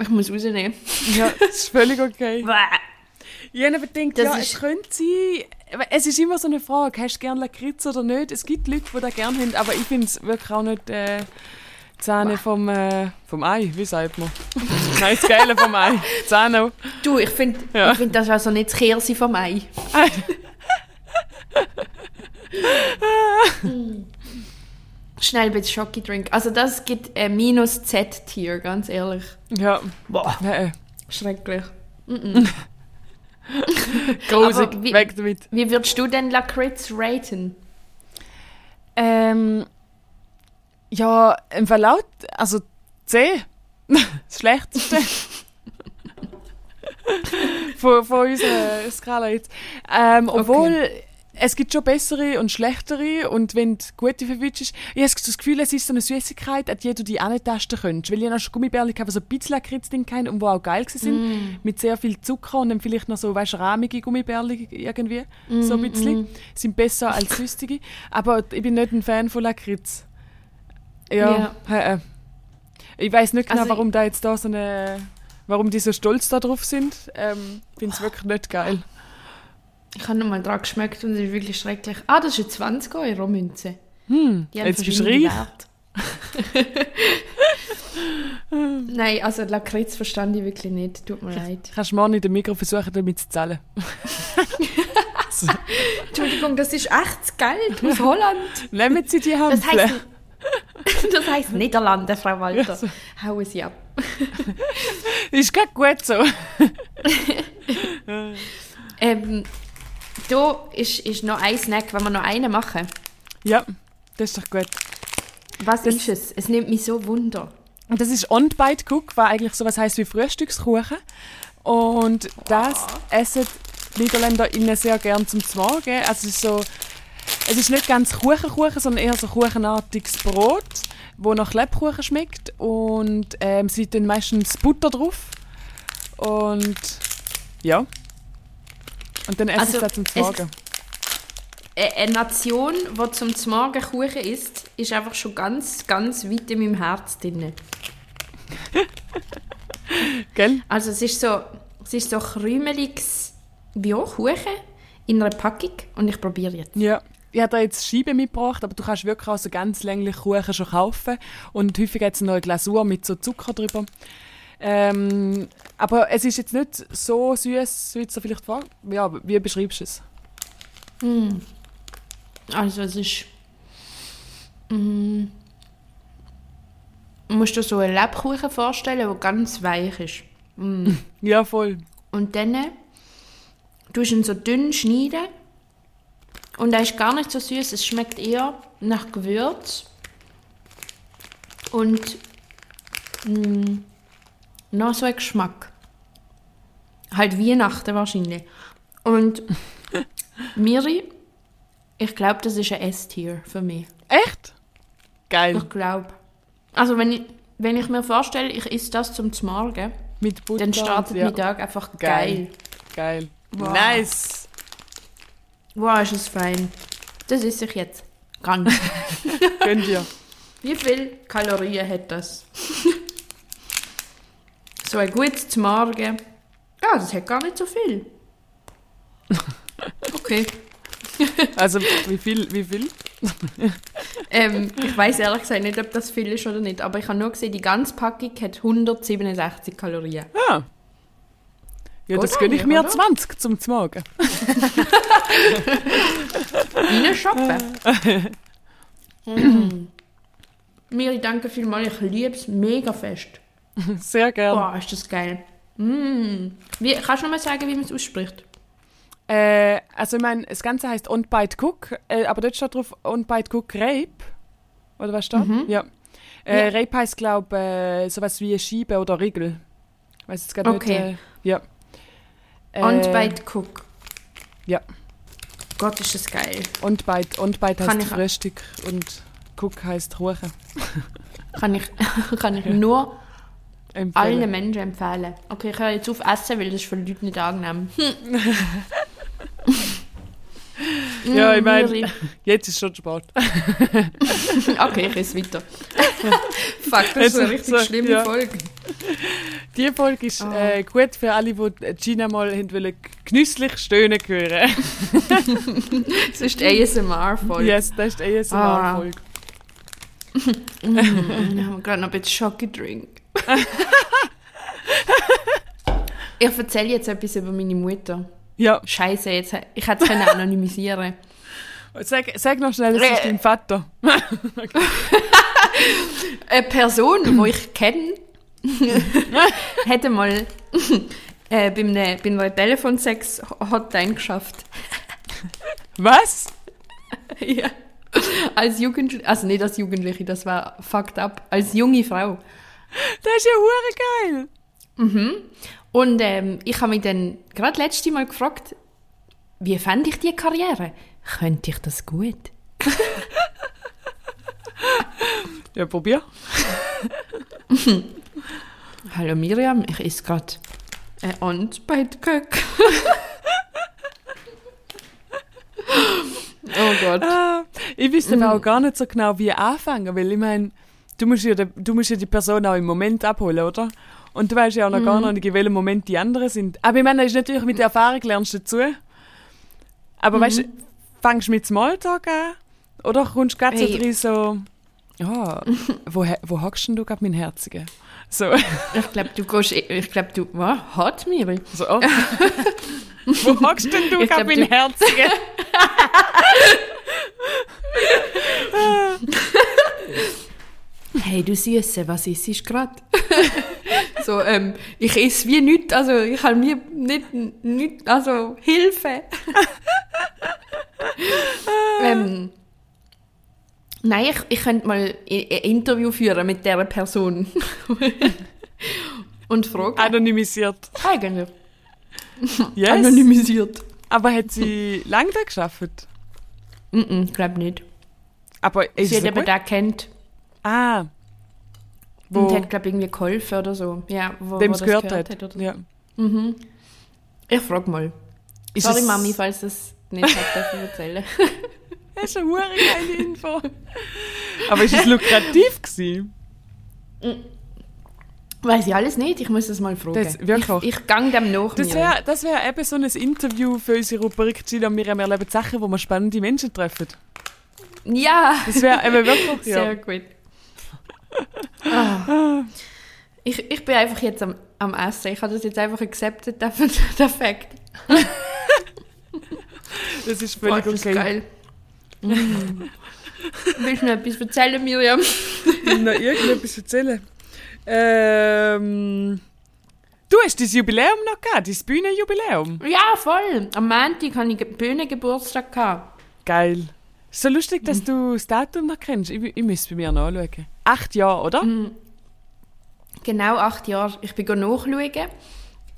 Ich muss rausnehmen. Ja, das ist völlig okay. Bäh. Ich habe gedacht, Das ja, ist- es könnte sein, es ist immer so eine Frage, hast du gerne Lakritz oder nicht? Es gibt Leute, die das gerne haben, aber ich finde es wirklich auch nicht äh, Zähne vom, äh, vom Ei, wie sagt man? Nein, das Geile vom Ei. Zähne. Du, ich finde, Ja. ich find, das war so nicht das Kirsi vom Ei. Schnell ein bisschen Schoki-Drink. Also das gibt ein minus Z-Tier, ganz ehrlich. Ja, Boah, äh, schrecklich. grusig, wie- weg damit. Wie würdest du denn Lakritz raten? Ähm, ja, im Verlaut, also C, das Schlechteste. von, von unserer Skala jetzt. Ähm, obwohl, es gibt schon bessere und schlechtere und wenn du gute verwünschst, ich habe das Gefühl, es ist so eine Süßigkeit, an die du die antasten könntest. Weil ich habe schon Gummibärchen die so ein bisschen Lakritz drin hatten und die auch geil sind, mit sehr viel Zucker und dann vielleicht noch so, weißt, rahmige Gummibärchen irgendwie, so ein bisschen. Sind besser als süßige. Aber ich bin nicht ein Fan von Lakritz. Ja, äh, äh. Ich weiß nicht genau, Also warum da jetzt da so eine, warum die so stolz da drauf sind. Ähm, Finde es wirklich nicht geil. Ich habe noch mal dran geschmeckt und es ist wirklich schrecklich. Ah, das ist eine 20 Euro Münze. Hm, Die haben jetzt bist du reich. Nein, also Lakritz verstand ich wirklich nicht. Tut mir leid. Kannst du morgen in der Mikro versuchen, damit zu zählen. Entschuldigung, das ist echtes Geld aus Holland. Nehmen Sie die Das Hampfle. heißt, das heißt Niederlande, Frau Walter. Ja, so. Hauen Sie ab. Ist gerade gut so. Ähm, da ist, ist noch ein Snack, wenn wir noch einen machen. Ja, das ist doch gut. Was ist es? Es nimmt mich so Wunder. Und das ist On-Bite Cook, was eigentlich so was heisst wie Frühstückskuchen. Und das essen die Niederländer innen sehr gern zum Morgen. Also es ist so, es ist nicht ganz Kuchenkuchen, sondern eher so kuchenartiges Brot, wo nach Lebkuchen schmeckt und ähm, sie tun meistens Butter drauf und ja. Und dann essen Also, sie das zum Morgen. Eine Nation, die zum Morgen Kuchen isst, ist einfach schon ganz, ganz weit in meinem Herz drin. Gell? Also es ist so, es ist so krümeliges wie auch Kuchen in einer Packung und ich probiere jetzt. Ja. Ich habe da jetzt Scheiben mitgebracht, aber du kannst wirklich auch so ganz längliche Kuchen schon kaufen. Und häufig hat es noch eine Glasur mit so Zucker drüber. Ähm, aber es ist jetzt nicht so süß, wie du vielleicht vor. Ja, wie beschreibst du es? Also es ist... Mm, musst du so einen Lebkuchen vorstellen, der ganz weich ist. Ja, voll. Und dann tust du ihn so dünn schneiden. Und er ist gar nicht so süß. Es schmeckt eher nach Gewürz. Und mh, noch so ein Geschmack. Halt Weihnachten wahrscheinlich. Und Miri, ich glaube, das ist ein S-Tier für mich. Echt? Geil. Ich glaube. Also wenn ich, wenn ich mir vorstelle, ich esse das zum Morgen, Mit Butter. dann startet ja. mein Tag einfach geil. Geil. Wow. Nice. Wow, ist es fein. Das esse ich jetzt. Ganz. Gönn dir. Wie viel Kalorien hat das? so ein gutes Morgen. Ja, das hat gar nicht so viel. Okay. Also, wie viel? Wie viel? Ähm, ich weiß ehrlich gesagt nicht, ob das viel ist oder nicht, aber ich habe nur gesehen, die ganze Packung hat 167 Kalorien. Ja. Ja, Gut das gönne ich mir oder? 20 zum Morgen. Rein shoppen. mm. Miri, danke vielmals. Ich liebe es mega fest. Sehr gerne. Boah, ist das geil. Mm. Wie, kannst du noch mal sagen, wie man es ausspricht? Äh, also ich meine, das Ganze heißt On Bite Cook, äh, aber dort steht drauf On Bite Cook Rape. Oder was steht? Ja. Äh, Ja. Rape heißt, glaube ich, äh, sowas wie Schiebe oder Riegel. Weiß jetzt Okay. nicht. Äh, ja. Äh, Und Bite Cook. Ja. Gott, ist das geil. Und Bite, und Bite Kann heißt ich- Frühstück und Cook heißt Kuchen. Kann ich, kann ich nur Empfehlen. allen Menschen empfehlen. Okay, ich höre jetzt auf essen, weil das ist für die Leute nicht angenehm. Ja, ich meine, Miri. jetzt ist schon spät. Okay, ich esse weiter. Fuck, das ist eine richtig so, schlimme ja. Folge. Die Folge ist Ah. äh, gut für alle, die Gina mal haben genüsslich stöhnen hören. Das ist die ASMR-Folge. yes, das ist die ASMR-Folge. Mm, ich habe gerade noch ein bisschen Schoki-Drink. ich erzähle jetzt etwas über meine Mutter. Ja, Scheiße, jetzt, ich hätte es anonymisieren sag, sag noch schnell, es ist Äh. dein Vater. Eine Person, die ich kenne, hätte mal äh, bei, einer, bei einer Telefonsex-Hotline geschafft. Was? ja. Als Jugendliche, also nicht als Jugendliche, das war fucked up, als junge Frau. Das ist ja hure geil. Und ähm, ich habe mich dann gerade letzte Mal gefragt, wie fände ich die Karriere? Könnte ich das gut? Ja, probier. Hallo Miriam, ich esse gerade und bei Kök. oh Gott. Ah, ich wüsste aber auch gar nicht so genau, wie anfangen, weil ich meine, du musst, ja, du musst ja die Person auch im Moment abholen, oder? Und du weißt ja auch noch gar noch nicht, in welchem Moment die anderen sind. Aber ich meine, das ist natürlich mit der Erfahrung lernst du dazu. Aber weißt du, fängst du mit Smalltalk an? Oder kommst du gerade so Hey. drin so, ja, wo, he- wo hockst denn du gerade mein Herzige? So, Ich glaube, du gehst, ich glaube, du, was, hat Miri? so oh. wo hockst denn du gerade mein du- Herzige? Hey, du Süße, was isst du gerade? so, ähm, ich esse wie nichts, also ich habe mir nicht, nicht, also Hilfe. ähm, nein, ich, ich könnte mal ein Interview führen mit dieser Person. Und fragen. Anonymisiert. Eigentlich. Yes. Anonymisiert. Aber hat sie lange da geschafft? Mm -mm, glaube nicht. Aber ist Sie es hat so eben den kennt. Ah. Wo Und hat, glaube ich, irgendwie geholfen oder so. Ja, wo, dem es das gehört hat. oder so. Ja. Mhm. Ich frage mal. Ist Sorry, es- Mami, falls das nicht hat dürfen erzählen. Das ist eine geile Info. Aber ist es lukrativ gewesen? Weiß ich alles nicht, ich muss das mal fragen. Das- wirklich? Ich, ich gang dem nach Das wäre das wär eben so ein Interview für unsere Rubrik Gina und Miriam erleben Sachen, wo wir spannende Menschen treffen. Ja, Das wäre eben wirklich, sehr ja. gut. Ah. Ich, ich bin einfach jetzt am, am Essen. Ich habe das jetzt einfach accepted, der, der Fakt. Das ist Boah, völlig das ist okay. geil. Mm. Willst du noch etwas erzählen, Miriam? noch irgendetwas erzählen? Ähm, du hast dein Jubiläum noch gehabt, dein Bühnenjubiläum. Ja, voll. Am Montag hatte ich Bühnengeburtstag. Geil. So lustig, dass du das Datum noch kennst. Ich, ich müsste bei mir nachschauen. Acht Jahre, oder? Genau acht Jahre. Ich bin nachschauen.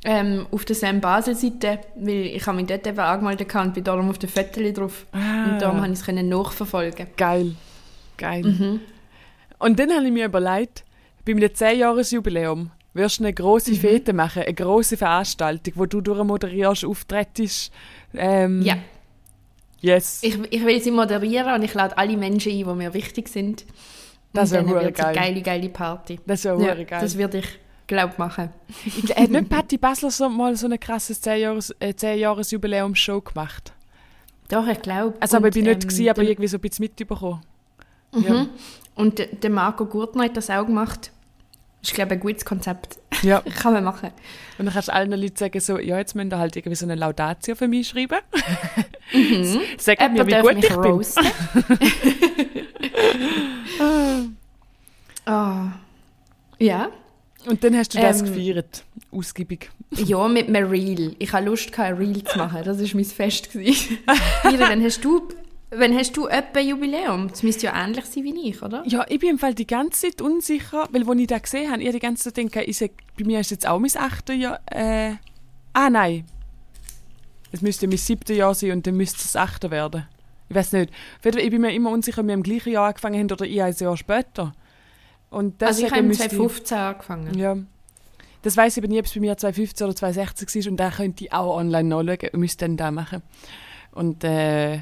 Ähm, auf der Sam Basel-Seite, weil ich habe mich dort eben angemeldet und bin darum auf den Fotos drauf. Ah. Und darum konnte ich es können nachverfolgen. Geil. Geil. Mhm. Und dann habe ich mir überlegt, bei meinem 10-Jahres-Jubiläum wirst du eine Mhm. grosse Fete machen, eine grosse Veranstaltung, wo du durchmoderierst, auftrittst. Ähm, Ja. Yes. Ich, ich will sie moderieren und ich lade alle Menschen ein, die mir wichtig sind. Das und wär dann hure wird es eine geil. geile, geile Party. das wäre Ja, geil. das würde ich, glaube machen. Ich- Hat nicht Patti Basler so mal so ein krasses 10-Jahres- äh, 10-Jahres-Jubiläum-Show gemacht? Doch, ich glaube. Also, aber ich bin nicht, ähm, gewesen, aber irgendwie so ein bisschen mitbekommen. Mhm. Ja. Und der, der Marco Gurtner hat das auch gemacht. Das ist, glaube ich, ein gutes Konzept. Ja. Kann man machen. Und dann kannst du allen Leuten sagen, so, ja, jetzt müsst ihr halt irgendwie so eine Laudatio für mich schreiben. Mhm. Sagt mir, wie gut ich bin. roasten. Ah. Ja. Und dann hast du das Ähm, gefeiert. Ausgiebig. Ja, mit einem Reel. Ich hatte Lust, ein Reel zu machen. Das war mein Fest. Mira, wann hast du, wann hast du etwa Jubiläum? Das müsste ja ähnlich sein wie ich, oder? Ja, ich bin im Fall die ganze Zeit unsicher, weil als ich das gesehen habe, ich die ganze Zeit denke, ich sag, bei mir ist jetzt auch mein achte Jahr. Äh, ah, nein. Es müsste mein siebte Jahr sein und dann müsste es das achte werden. Ich weiß nicht. Ich bin mir immer unsicher, ob wir im gleichen Jahr angefangen haben oder ich ein Jahr später. Und Also ich habe im müsste ich- 2015 angefangen. Ja. Das weiß ich aber nie, ob es bei mir 2015 oder 2016 war und da könnte ich auch online nachschauen und müsste dann da machen. Und äh,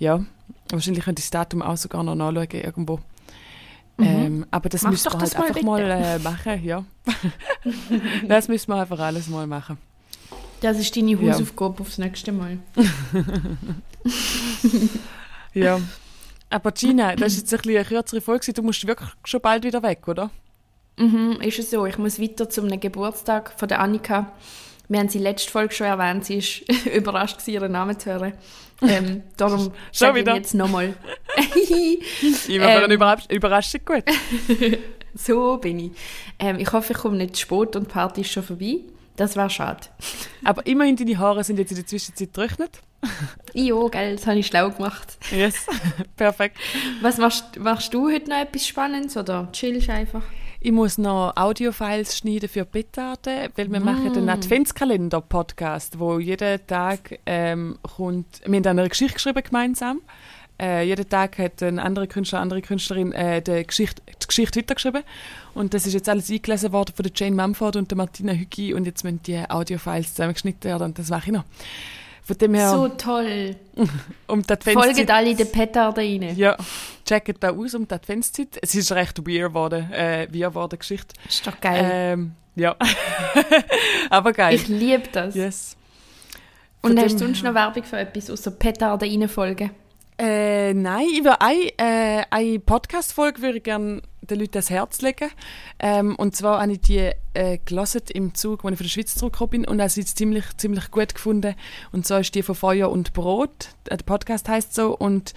ja, wahrscheinlich könnte ich das Datum auch sogar noch nachschauen irgendwo. Ähm, aber das Mach müsste man halt mal einfach bitte. mal äh, machen, ja. das müssen wir einfach alles mal machen. Das ist deine Ja. Hausaufgabe aufs nächste Mal. Ja. Aber Gina, das ist jetzt ein bisschen eine kürzere Folge. Du musst wirklich schon bald wieder weg, oder? Mhm, ist es so. Ich muss weiter zum Geburtstag von der Annika. Wir haben sie letzte Folge schon erwähnt. Sie ist überrascht, gewesen, ihren Namen zu hören. Ähm, darum sage ich wieder? jetzt nochmal. Für eine Ähm. Überrasch Überraschung gut. so bin ich. Ähm, ich hoffe, ich komme nicht zu spät und die Party ist schon vorbei. Das wäre schade. Aber immerhin, deine Haare sind jetzt in der Zwischenzeit getrocknet. Jo, gell, das habe ich schlau gemacht. Yes, perfekt. Was machst, machst du heute noch etwas Spannendes oder chillst einfach? Ich muss noch Audiofiles schneiden für Petarde, weil wir machen den Adventskalender-Podcast, wo jeden Tag ähm, kommt, wir haben eine Geschichte geschrieben gemeinsam. Äh, jeden Tag hat ein anderer Künstler, eine andere Künstlerin äh, die, Geschichte, die Geschichte weitergeschrieben. Und das ist jetzt alles eingelesen worden von der Jane Mumford und der Martina Hüggi und jetzt müssen die Audiofiles zusammengeschnitten werden und das mache ich noch. Von dem her, So toll. um die Adventszeit... Folgt alle den Petarden rein. Ja, checkt da aus um die Adventszeit. Es ist recht weird geworden, äh, weird geworden, Geschichte. Ist doch geil. Ähm, ja. Aber geil. ich liebe das. yes. Und Von hast du sonst noch Werbung für etwas außer Petarden reinfolgen? Äh, nein, ich würde eine, äh, eine Podcast-Folge würde ich gerne den Leuten ans Herz legen. Ähm, und zwar habe ich die äh, gelesen im Zug, als ich von der Schweiz zurückgekommen bin und habe sie ziemlich, ziemlich gut gefunden. Und zwar ist die von Feuer und Brot. Äh, Der Podcast heißt so. Und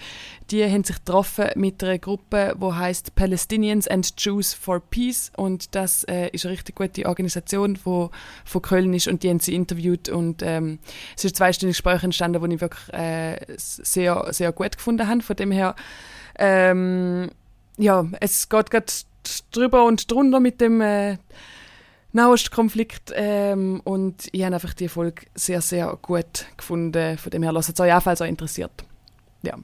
die haben sich getroffen mit einer Gruppe, die heißt Palestinians and Jews for Peace. Und das äh, ist eine richtig gute Organisation, die von Köln ist. Und die haben sie interviewt. Und ähm, es ist ein zweistündiges Gespräch entstanden, das ich wirklich äh, sehr, sehr gut gefunden habe. Von dem her, ähm, ja, es geht gerade drüber und drunter mit dem äh, Nahostkonflikt ähm, und ich habe einfach die Folge sehr, sehr gut gefunden. Von dem her lasst es euch auch, falls euch interessiert. Ja.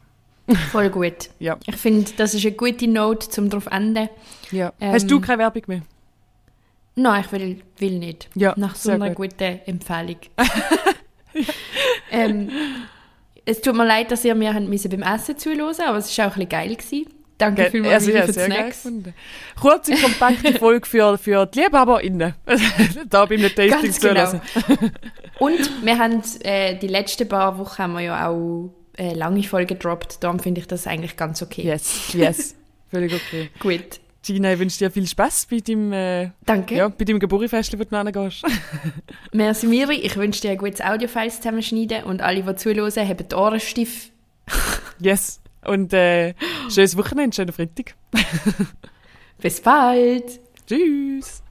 Voll gut. Ja. Ich finde, das ist eine gute Note, zum drauf enden. ja. Ähm, Hast du keine Werbung mehr? Nein, ich will, will nicht. Ja, Nach so einer gut. guten Empfehlung. ähm, es tut mir leid, dass ihr mir beim Essen zuhören aber es war auch ein bisschen geil. Gewesen. Danke Ge- vielmals also, ja, für die Snacks. Kurze, kompakte Folge für, für die LiebhaberInnen. da beim Tasting Ganz genau. Und wir haben äh, die letzten paar Wochen haben wir ja auch äh, lange Folgen gedroppt. Darum finde ich das eigentlich ganz okay. Yes, yes. Völlig okay. Gut. Gina, ich wünsche dir viel Spaß bei deinem, äh, Danke. ja, bei deinem Geburtstagsfest, wo du hingehst. Merci Miri. Ich wünsche dir ein gutes Audiofiles zusammenschneiden und alle, die zuhören, haben die Ohren steif. yes. Und äh, schönes Wochenende, schönen Freitag. Bis bald. Tschüss.